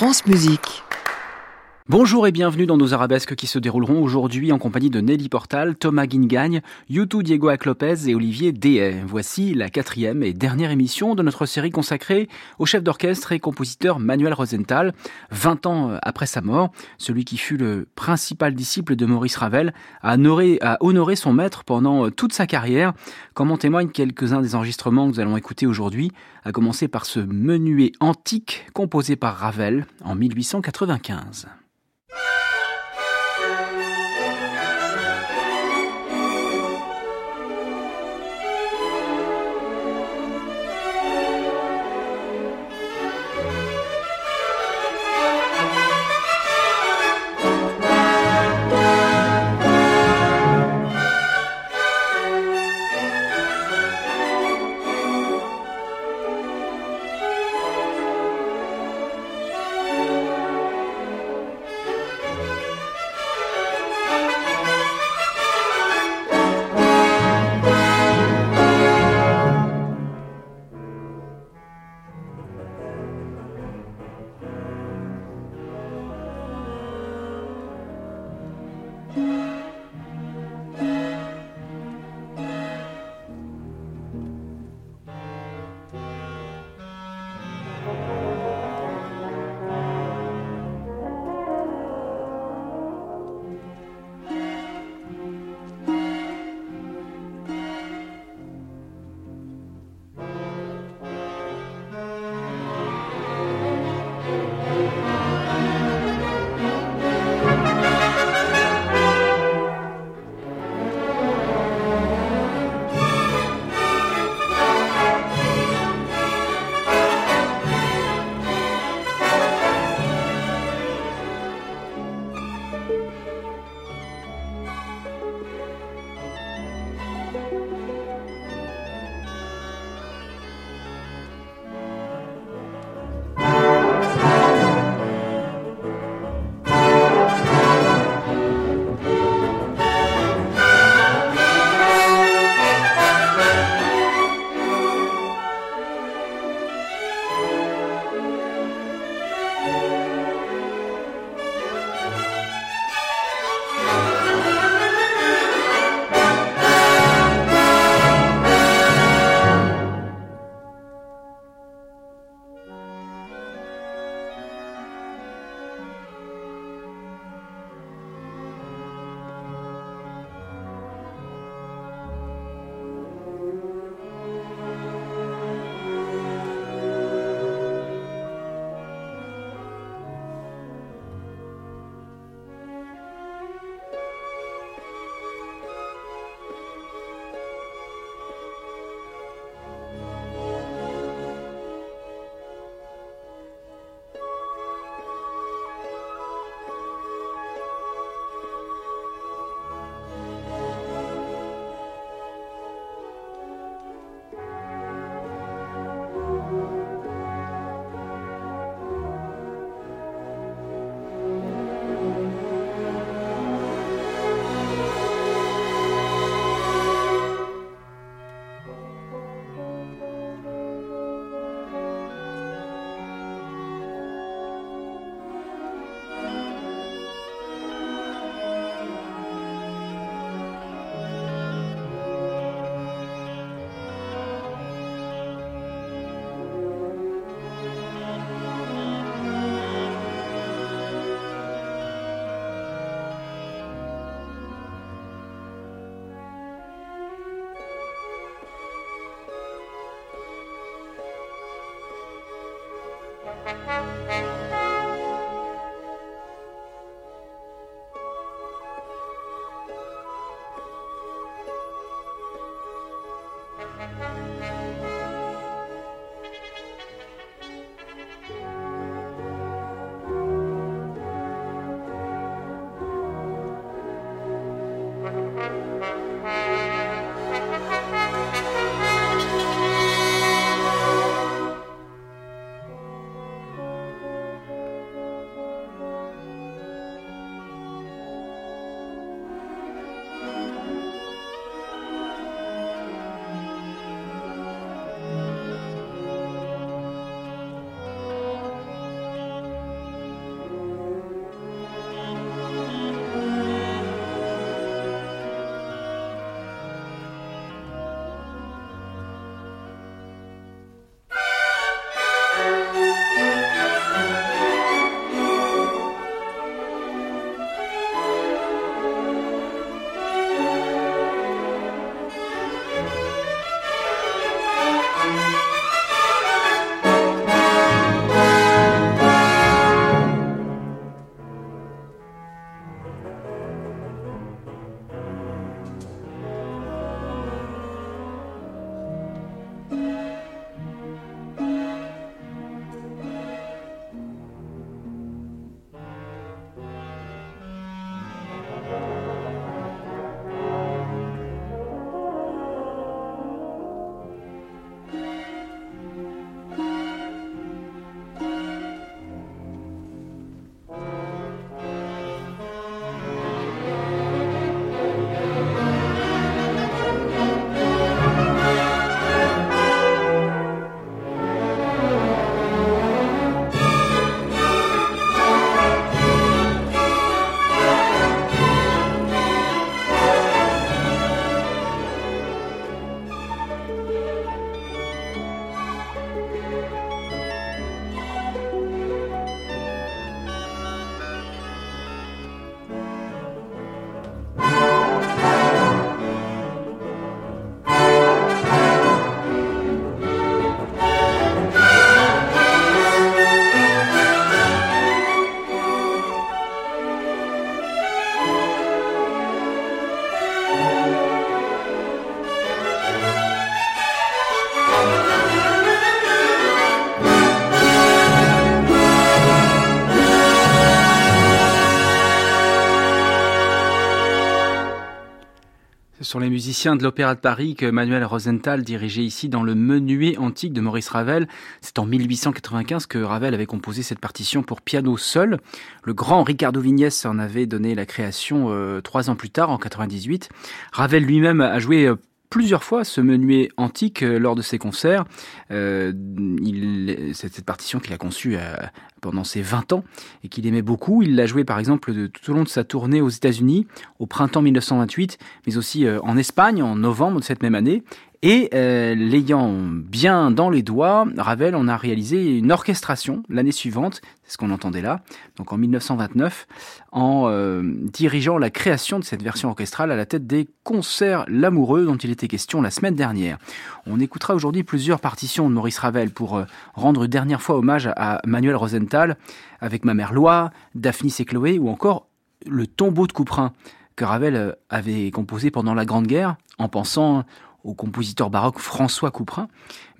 France Musique. Bonjour et bienvenue dans nos arabesques qui se dérouleront aujourd'hui en compagnie de Nelly Portal, Thomas Guingagne, Yutu Diego Aclopez et Olivier Dehay. Voici la quatrième et dernière émission de notre série consacrée au chef d'orchestre et compositeur Manuel Rosenthal. 20 ans après sa mort, celui qui fut le principal disciple de Maurice Ravel a honoré, a honoré son maître pendant toute sa carrière, comme en témoignent quelques-uns des enregistrements que nous allons écouter aujourd'hui, à commencer par ce menuet antique composé par Ravel en 1895. Ce sont les musiciens de l'Opéra de Paris que Manuel Rosenthal dirigeait ici dans le menuet antique de Maurice Ravel. C'est en 1895 que Ravel avait composé cette partition pour piano seul. Le grand Ricardo Vignès en avait donné la création euh, trois ans plus tard, en 98. Ravel lui-même a joué euh, plusieurs fois ce menuet antique euh, lors de ses concerts. Euh, c'est cette partition qu'il a conçue euh, pendant ses 20 ans et qu'il aimait beaucoup. Il l'a joué par exemple tout au long de sa tournée aux États-Unis au printemps 1928, mais aussi en Espagne en novembre de cette même année. Et euh, l'ayant bien dans les doigts, Ravel en a réalisé une orchestration l'année suivante, c'est ce qu'on entendait là, donc en 1929, en euh, dirigeant la création de cette version orchestrale à la tête des concerts L'amoureux dont il était question la semaine dernière. On écoutera aujourd'hui plusieurs partitions de Maurice Ravel pour euh, rendre une dernière fois hommage à Manuel Rosenthal avec Ma mère Loi, Daphnis et Chloé ou encore Le tombeau de Couperin que Ravel avait composé pendant la Grande Guerre en pensant au compositeur baroque François Couperin,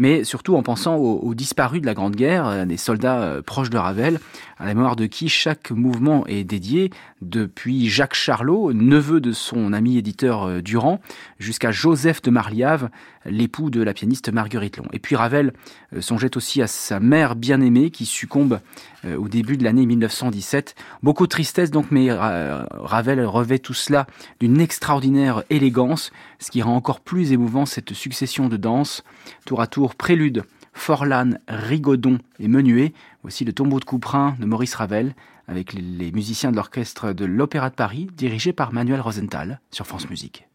mais surtout en pensant aux, disparus de la Grande Guerre, euh, des soldats euh, proches de Ravel, à la mémoire de qui chaque mouvement est dédié, depuis Jacques Charlot, neveu de son ami éditeur euh, Durand, jusqu'à Joseph de Marliave, l'époux de la pianiste Marguerite Long. Et puis Ravel songeait aussi à sa mère bien-aimée qui succombe au début de l'année 1917. Beaucoup de tristesse donc, mais Ravel revêt tout cela d'une extraordinaire élégance, ce qui rend encore plus émouvant cette succession de danses, tour à tour prélude, Forlane, Rigaudon et Menuet. Voici le tombeau de Couperin de Maurice Ravel avec les musiciens de l'orchestre de l'Opéra de Paris dirigé par Manuel Rosenthal sur France Musique.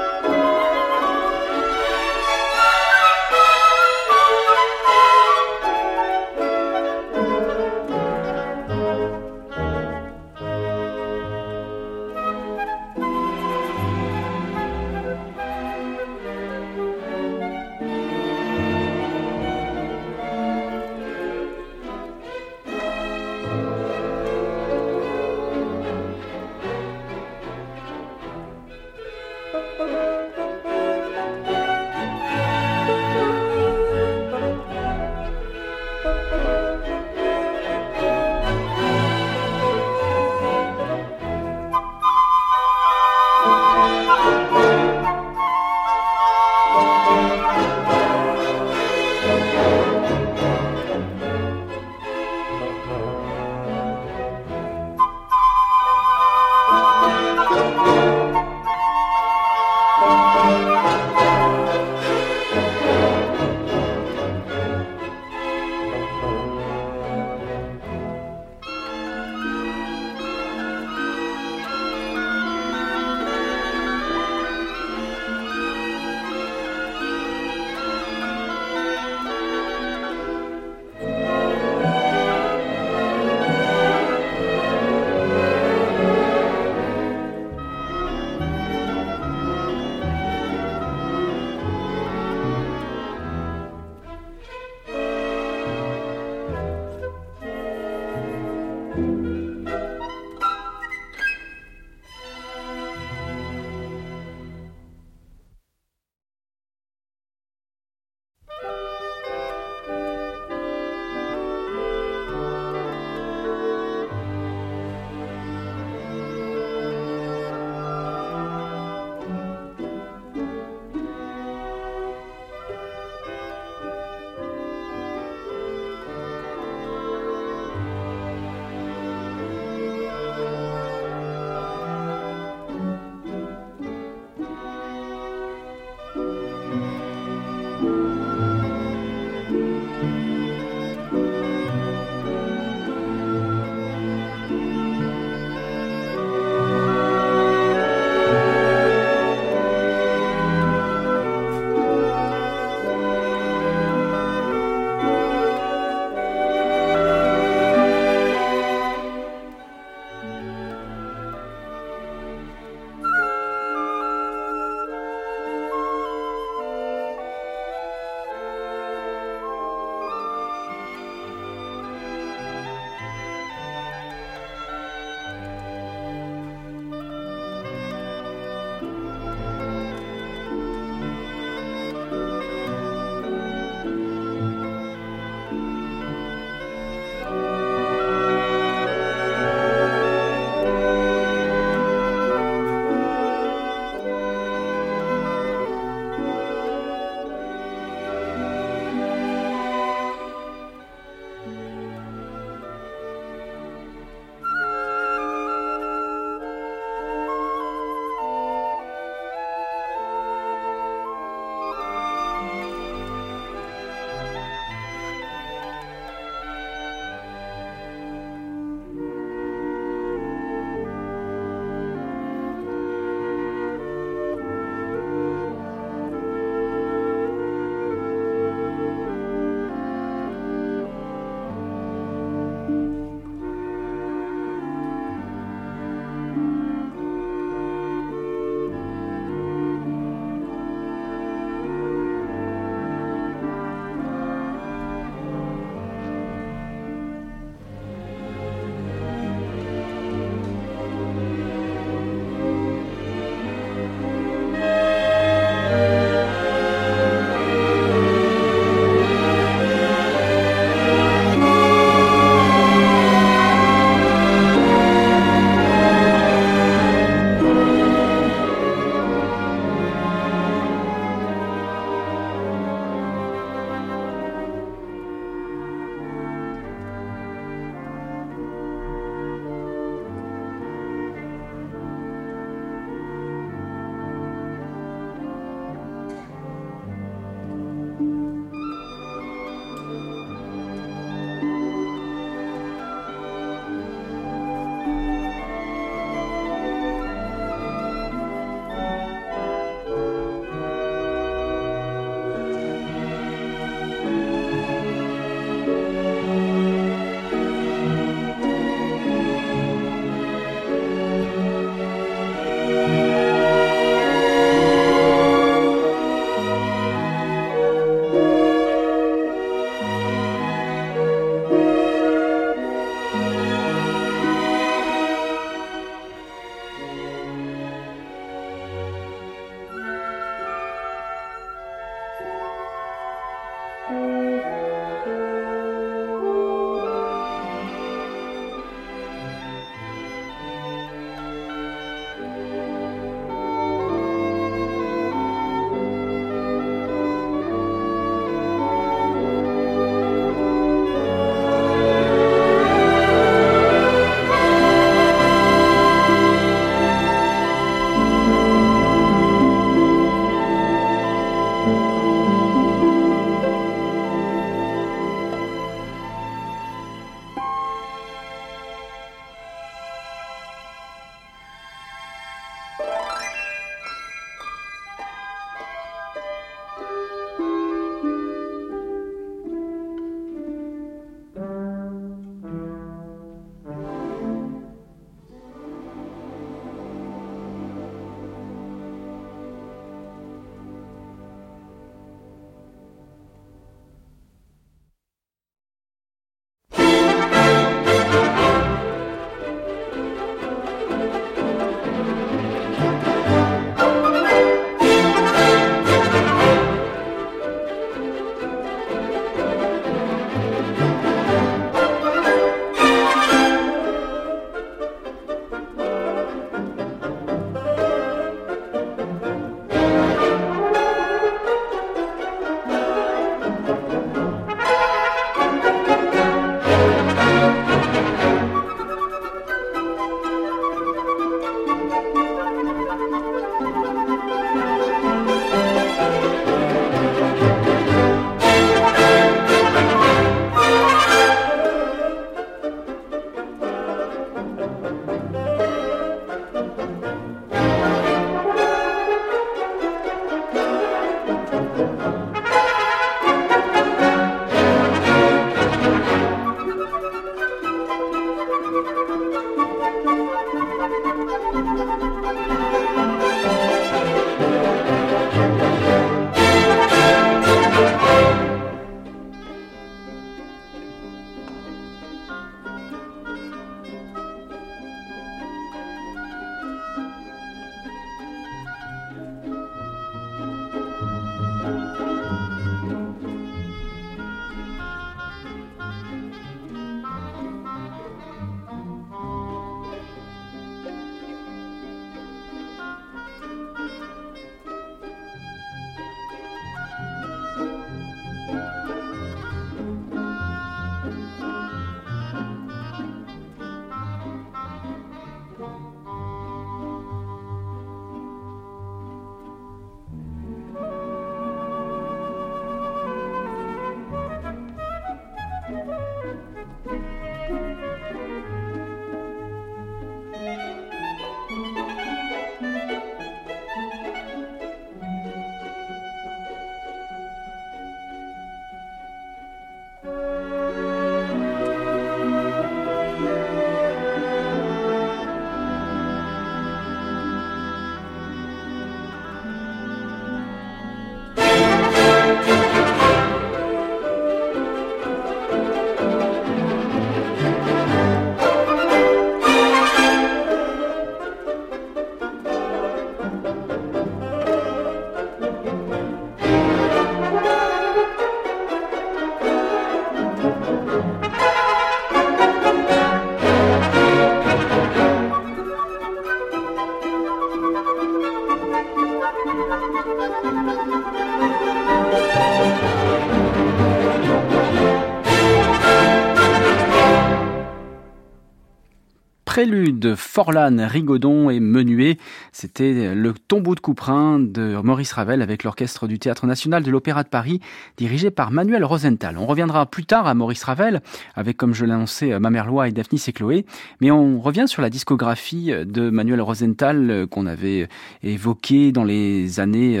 Prélude Forlane, Rigaudon et Menuet. C'était le tombeau de Couperin de Maurice Ravel avec l'orchestre du Théâtre National de l'Opéra de Paris, dirigé par Manuel Rosenthal. On reviendra plus tard à Maurice Ravel, avec, comme je l'ai annoncé, Mamerlois et Daphnis et Chloé. Mais on revient sur la discographie de Manuel Rosenthal qu'on avait évoquée dans les années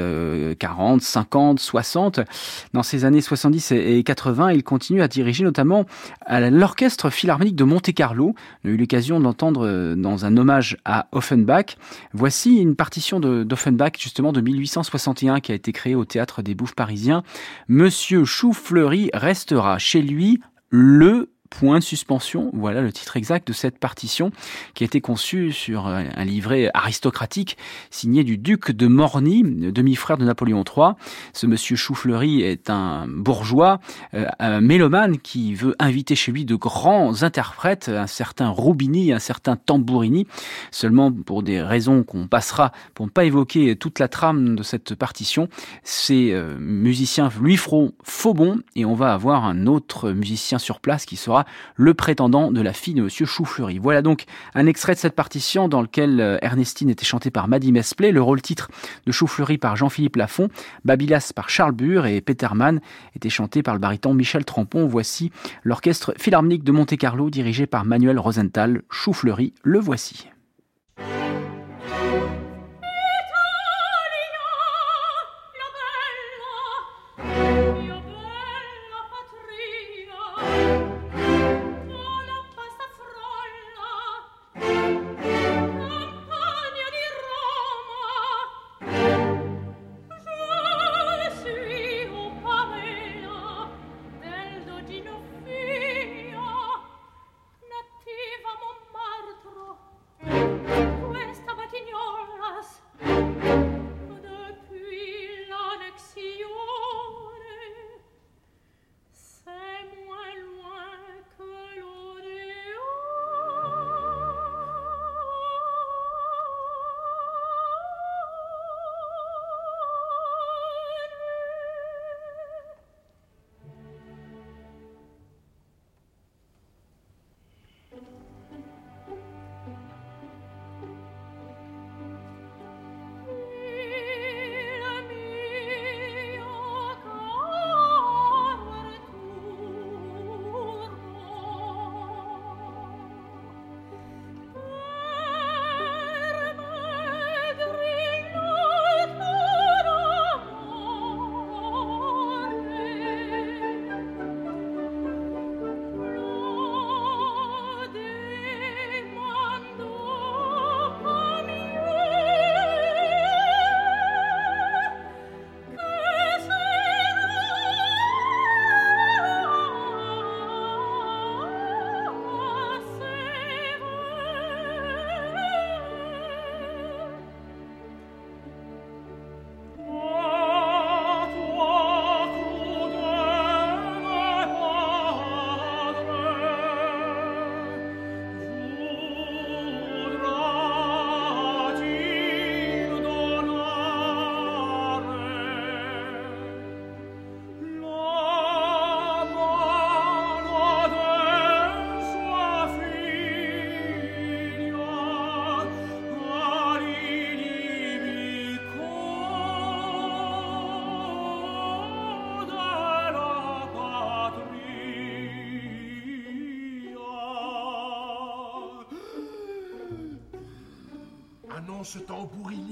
40, 50, 60. Dans ces années 70 et 80, il continue à diriger notamment l'orchestre philharmonique de Monte-Carlo. On a eu l'occasion d'entendre euh, dans un hommage à Offenbach. Voici une partition d'Offenbach justement de 1861 qui a été créée au théâtre des Bouffes parisiens. Monsieur Choufleury restera chez lui le point de suspension. Voilà le titre exact de cette partition qui a été conçue sur un livret aristocratique signé du duc de Morny, demi-frère de Napoléon III. Ce monsieur Choufleury est un bourgeois, euh, un mélomane qui veut inviter chez lui de grands interprètes, un certain Roubini, un certain Tambourini, seulement pour des raisons qu'on passera pour ne pas évoquer toute la trame de cette partition. Ces euh, musiciens lui feront faux bon et on va avoir un autre musicien sur place qui sera le prétendant de la fille de Monsieur Choufleury. Voilà donc un extrait de cette partition dans lequel euh, Ernestine était chantée par Maddy Mesplay, le rôle titre de Choufleury par Jean-Philippe Lafont, Babylas par Charles Bure et Peterman était chanté par le baryton Michel Trampon. Voici l'orchestre philharmonique de Monte-Carlo dirigé par Manuel Rosenthal. Choufleury, le voici. Ce tambourini.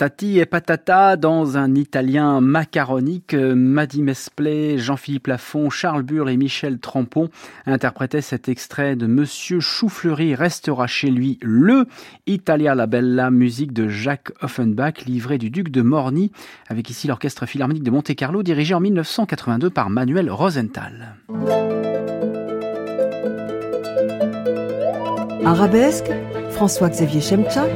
Patati et patata dans un italien macaronique. Maddy Mesplay, Jean-Philippe Lafont, Charles Bure et Michel Trampon interprétaient cet extrait de Monsieur Choufleury restera chez lui le Italia la Bella, musique de Jacques Offenbach, livré du duc de Morny, avec ici l'orchestre philharmonique de Monte-Carlo, dirigé en 1982 par Manuel Rosenthal. Arabesque, François-Xavier Chemchak.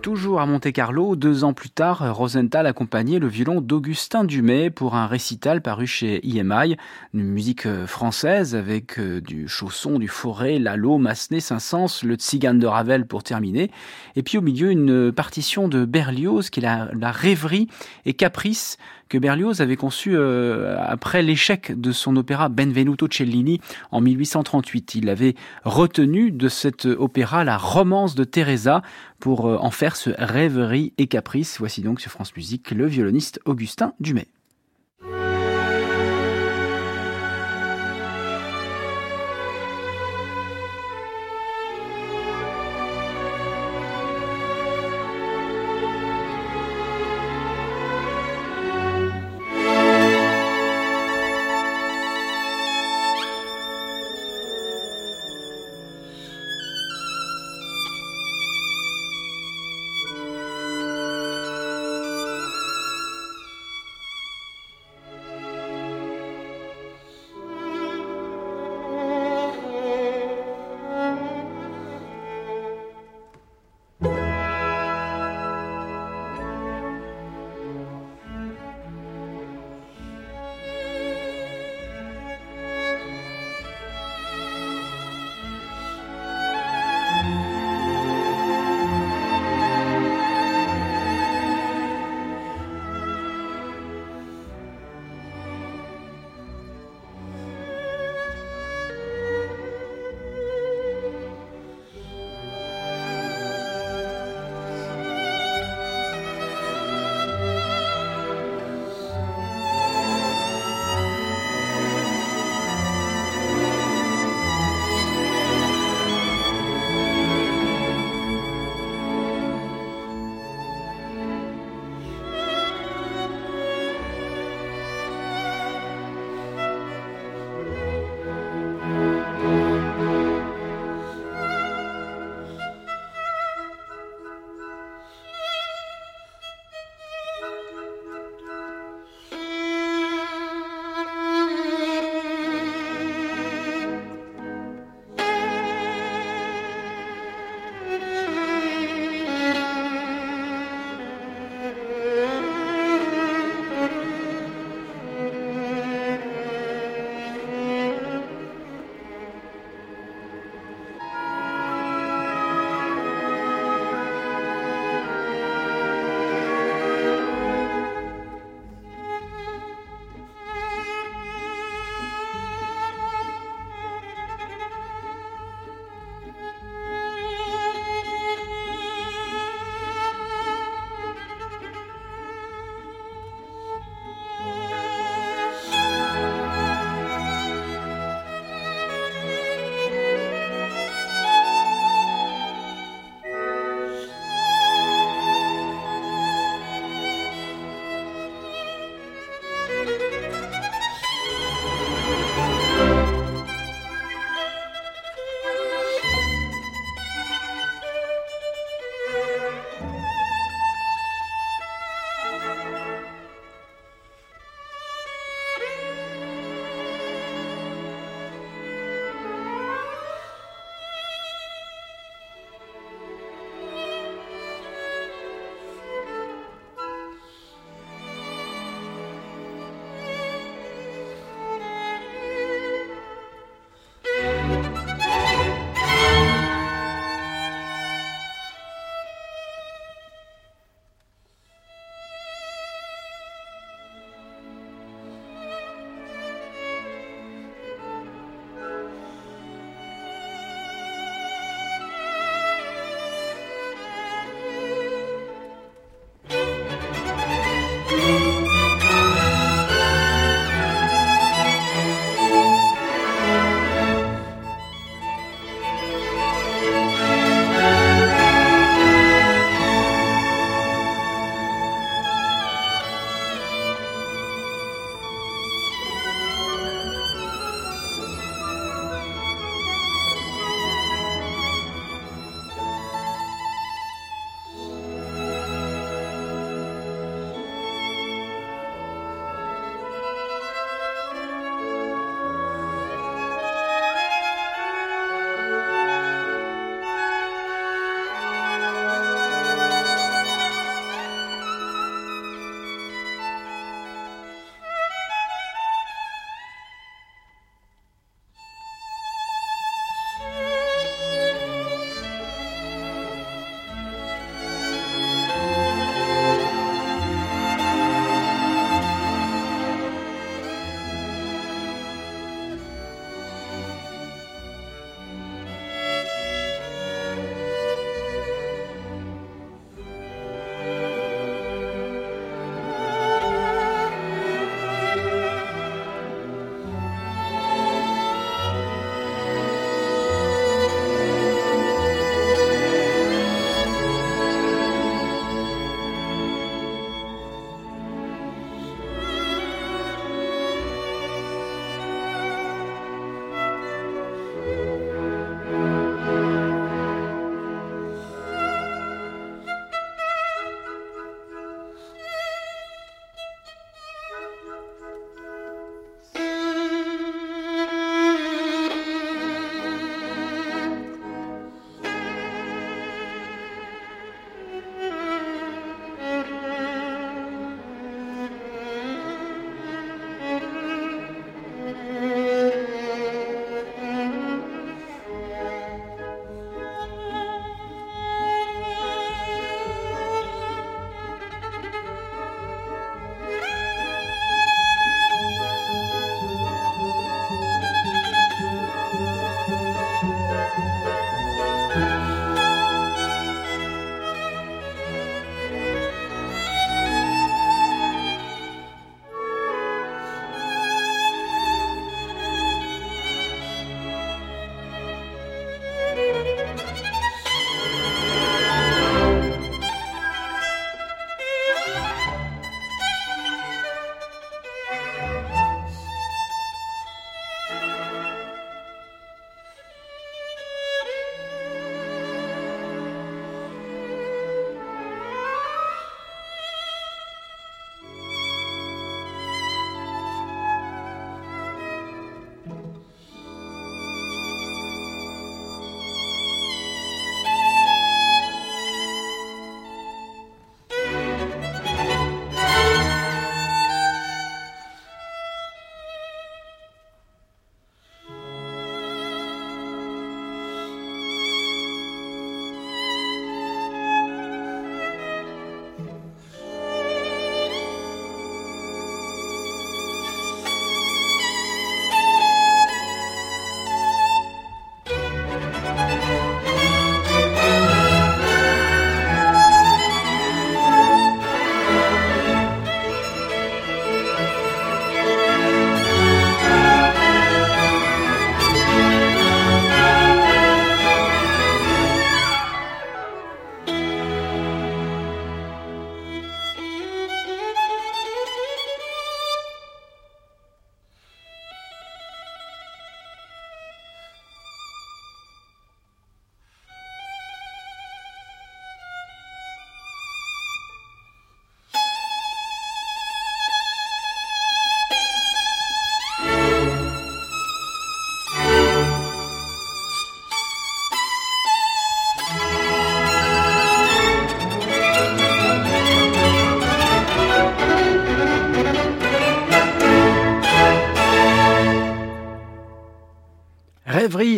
Toujours à Monte-Carlo, deux ans plus tard, Rosenthal accompagnait le violon d'Augustin Dumay pour un récital paru chez EMI, une musique euh, française avec euh, du chausson, du forêt, Lalo, Massenet, Saint-Saëns, le Tzigane de Ravel pour terminer, et puis au milieu une partition de Berlioz qui est la rêverie et caprice que Berlioz avait conçu euh, après l'échec de son opéra Benvenuto Cellini en 1838. Il avait retenu de cet opéra la romance de Teresa pour euh, en faire ce rêverie et caprice. Voici donc sur France Musique le violoniste Augustin Dumay.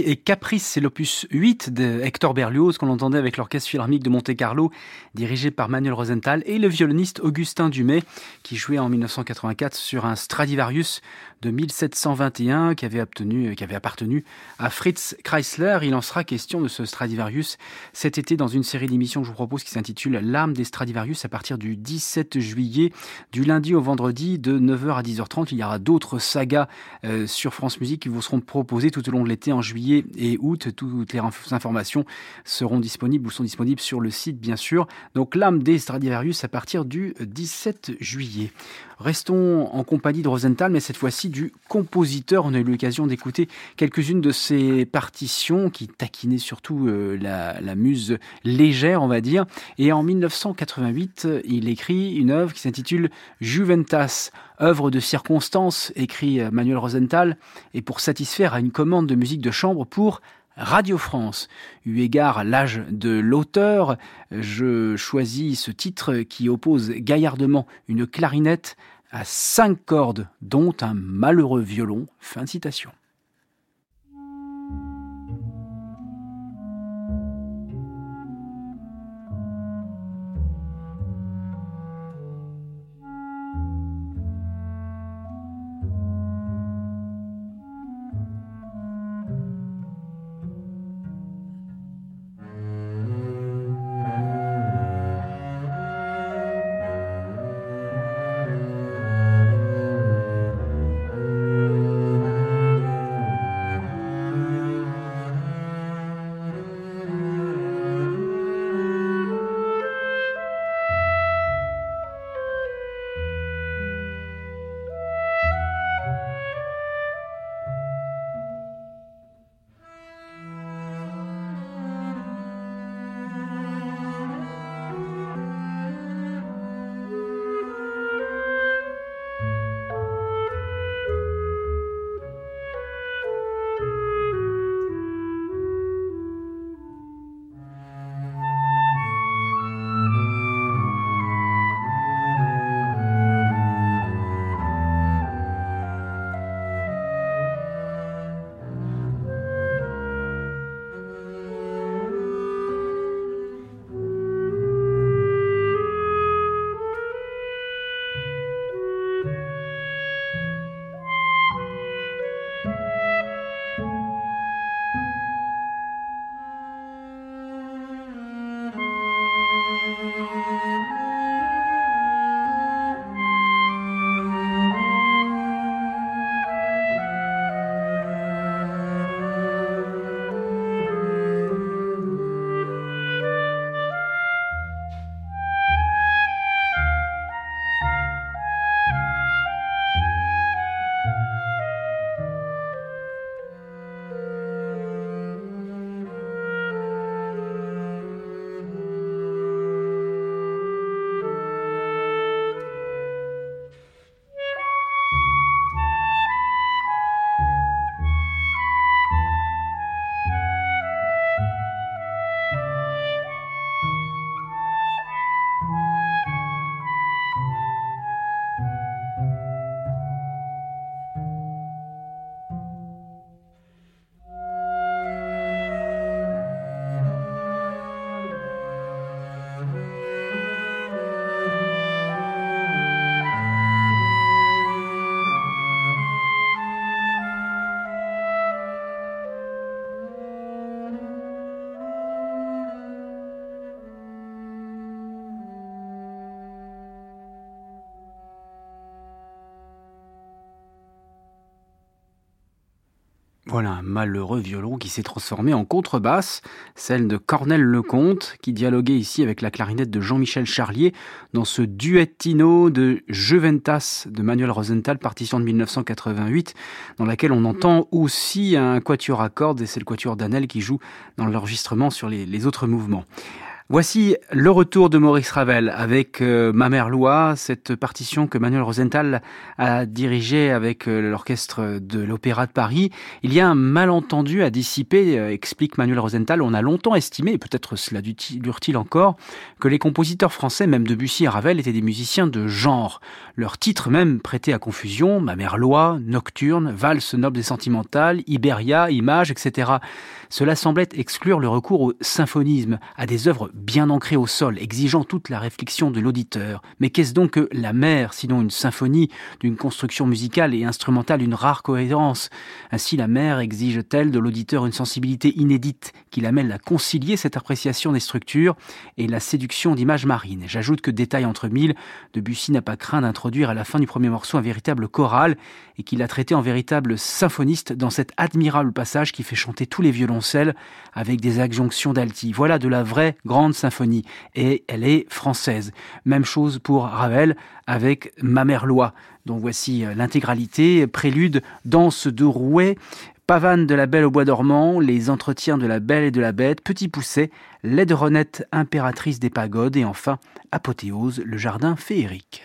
Et Caprice, c'est l'opus 8 de Hector Berlioz qu'on entendait avec l'orchestre philharmonique de Monte-Carlo, dirigé par Manuel Rosenthal, et le violoniste Augustin Dumay, qui jouait en 1984 sur un Stradivarius de 1721 qui avait, obtenu, qui avait appartenu à Fritz Chrysler. Il en sera question de ce Stradivarius cet été dans une série d'émissions que je vous propose qui s'intitule L'âme des Stradivarius à partir du 17 juillet, du lundi au vendredi de 9h à 10h30. Il y aura d'autres sagas euh, sur France Musique qui vous seront proposées tout au long de l'été en juillet et août. Toutes les informations seront disponibles ou sont disponibles sur le site bien sûr. Donc l'âme des Stradivarius à partir du 17 juillet. Restons en compagnie de Rosenthal, mais cette fois-ci du compositeur. On a eu l'occasion d'écouter quelques-unes de ses partitions qui taquinaient surtout euh, la, muse légère, on va dire. Et en 1988, il écrit une œuvre qui s'intitule Juventas, œuvre de circonstance, écrit Manuel Rosenthal, et pour satisfaire à une commande de musique de chambre pour Radio France. Eu égard à l'âge de l'auteur, je choisis ce titre qui oppose gaillardement une clarinette à cinq cordes, dont un malheureux violon. Fin de citation. Voilà un malheureux violon qui s'est transformé en contrebasse, celle de Cornel Lecomte, qui dialoguait ici avec la clarinette de Jean-Michel Charlier dans ce duettino de Juventas de Manuel Rosenthal, partition de 1988, dans laquelle on entend aussi un quatuor à cordes, et c'est le quatuor d'Anel qui joue dans l'enregistrement sur les, les autres mouvements. Voici le retour de Maurice Ravel avec euh, Ma mère Loi, cette partition que Manuel Rosenthal a dirigée avec euh, l'orchestre de l'Opéra de Paris. Il y a un malentendu à dissiper, euh, explique Manuel Rosenthal. On a longtemps estimé, et peut-être cela dure-t-il encore, que les compositeurs français, même Debussy et Ravel, étaient des musiciens de genre. Leurs titres même prêtaient à confusion, Ma mère Loi, Nocturne, Valse noble et sentimentale, Iberia, Image, etc. Cela semblait exclure le recours au symphonisme, à des œuvres bien ancré au sol, exigeant toute la réflexion de l'auditeur. Mais qu'est-ce donc que la mer, sinon une symphonie d'une construction musicale et instrumentale d'une rare cohérence? Ainsi la mer exige-t-elle de l'auditeur une sensibilité inédite qui l'amène à concilier cette appréciation des structures et la séduction d'images marines? J'ajoute que détail entre mille, Debussy n'a pas craint d'introduire à la fin du premier morceau un véritable choral et qu'il a traité en véritable symphoniste dans cet admirable passage qui fait chanter tous les avec des adjonctions d'alti. Voilà de la vraie grande symphonie et elle est française. Même chose pour Ravel avec Ma mère loi. Donc voici euh, l'intégralité, prélude, danse de rouet, pavane de la belle au bois dormant, les entretiens de la belle et de la bête, petit pousset, renette impératrice des pagodes et enfin apothéose, le jardin féerique.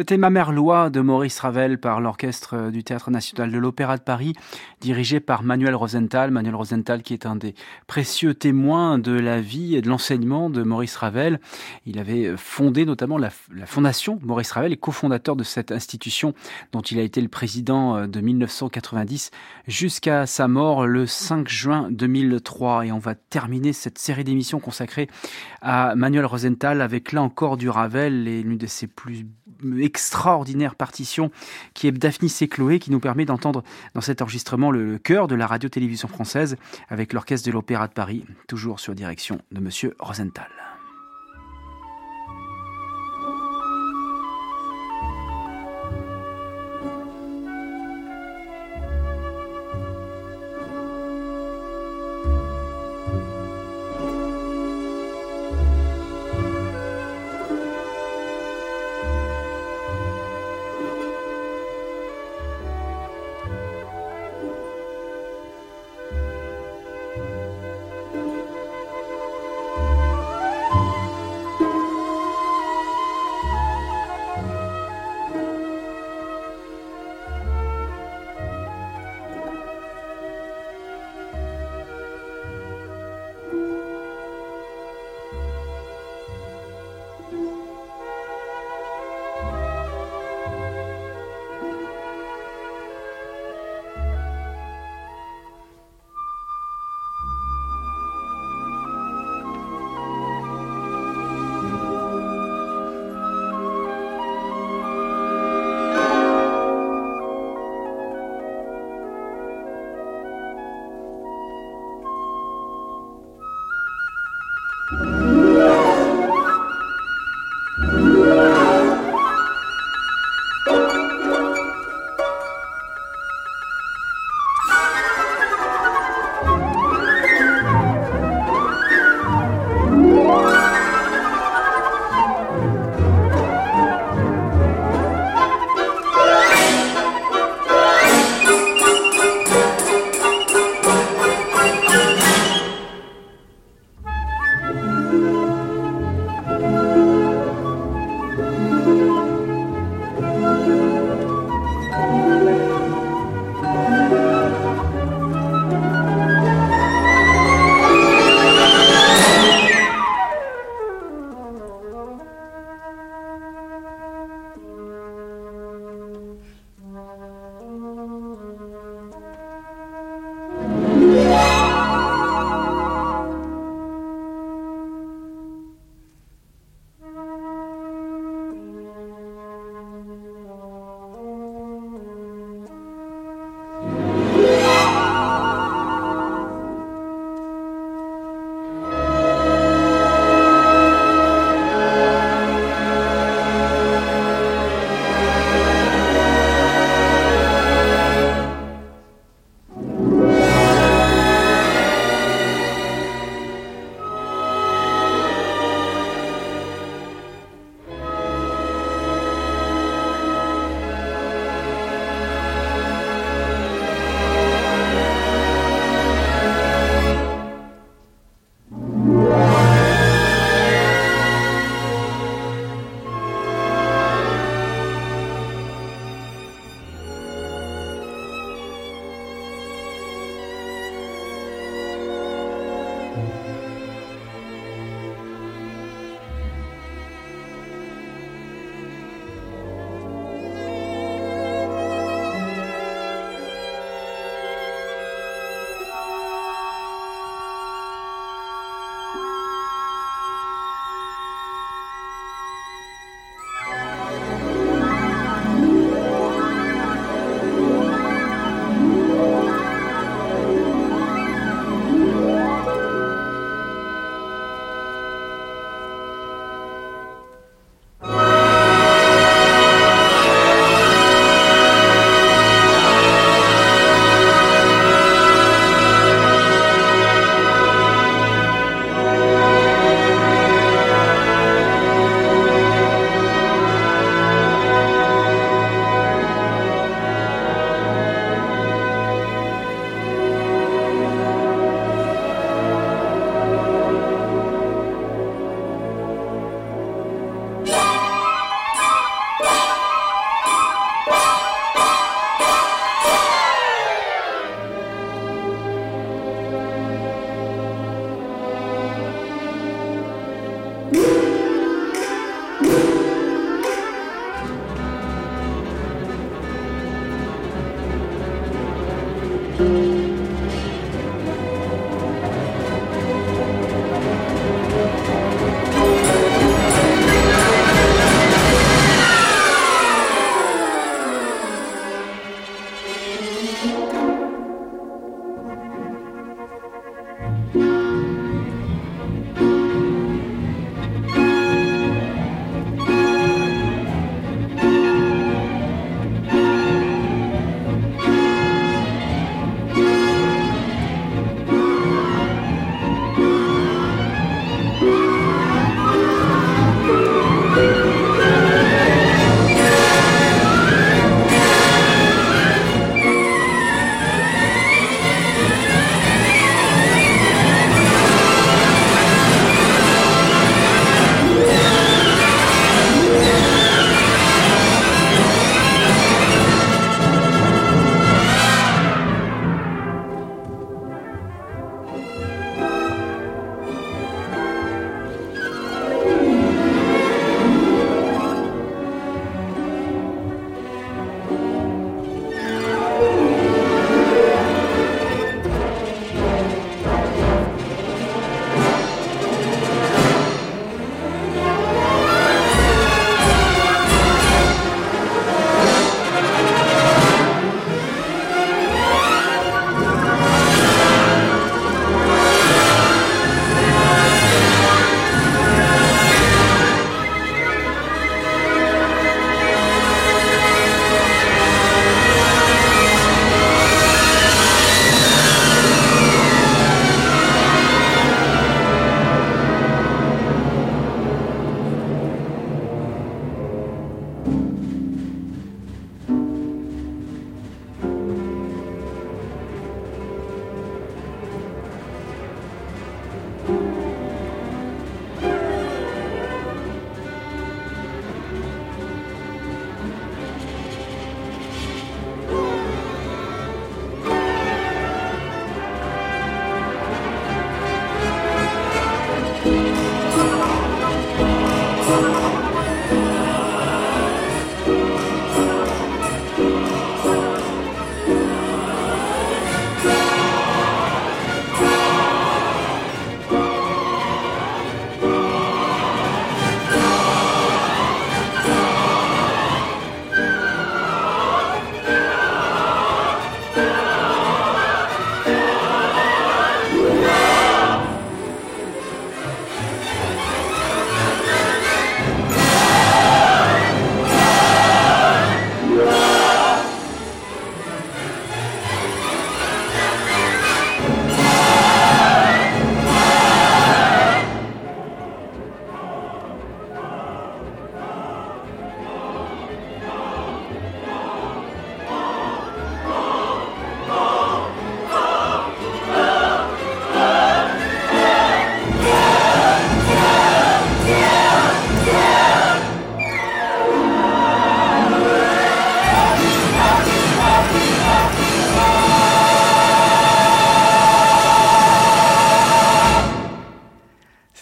C'était Ma mère loi de Maurice Ravel par l'orchestre du Théâtre national de l'Opéra de Paris, dirigé par Manuel Rosenthal. Manuel Rosenthal qui est un des précieux témoins de la vie et de l'enseignement de Maurice Ravel. Il avait fondé notamment la, fondation Maurice Ravel et cofondateur de cette institution dont il a été le président de 1990 jusqu'à sa mort le 5 juin 2003. Et on va terminer cette série d'émissions consacrée à Manuel Rosenthal avec là encore du Ravel et l'une de ses plus extraordinaire partition qui est Daphnis et Chloé, qui nous permet d'entendre dans cet enregistrement le, cœur de la radio-télévision française avec l'orchestre de l'Opéra de Paris, toujours sur direction de Monsieur Rosenthal.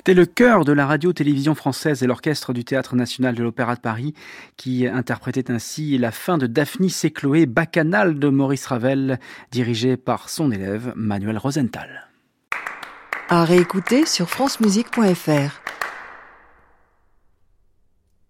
C'est le chœur de la radio-télévision française et l'orchestre du Théâtre national de l'Opéra de Paris qui interprétait ainsi la fin de Daphnis et Chloé, bacchanale de Maurice Ravel, dirigée par son élève Manuel Rosenthal. À réécouter sur francemusique.fr.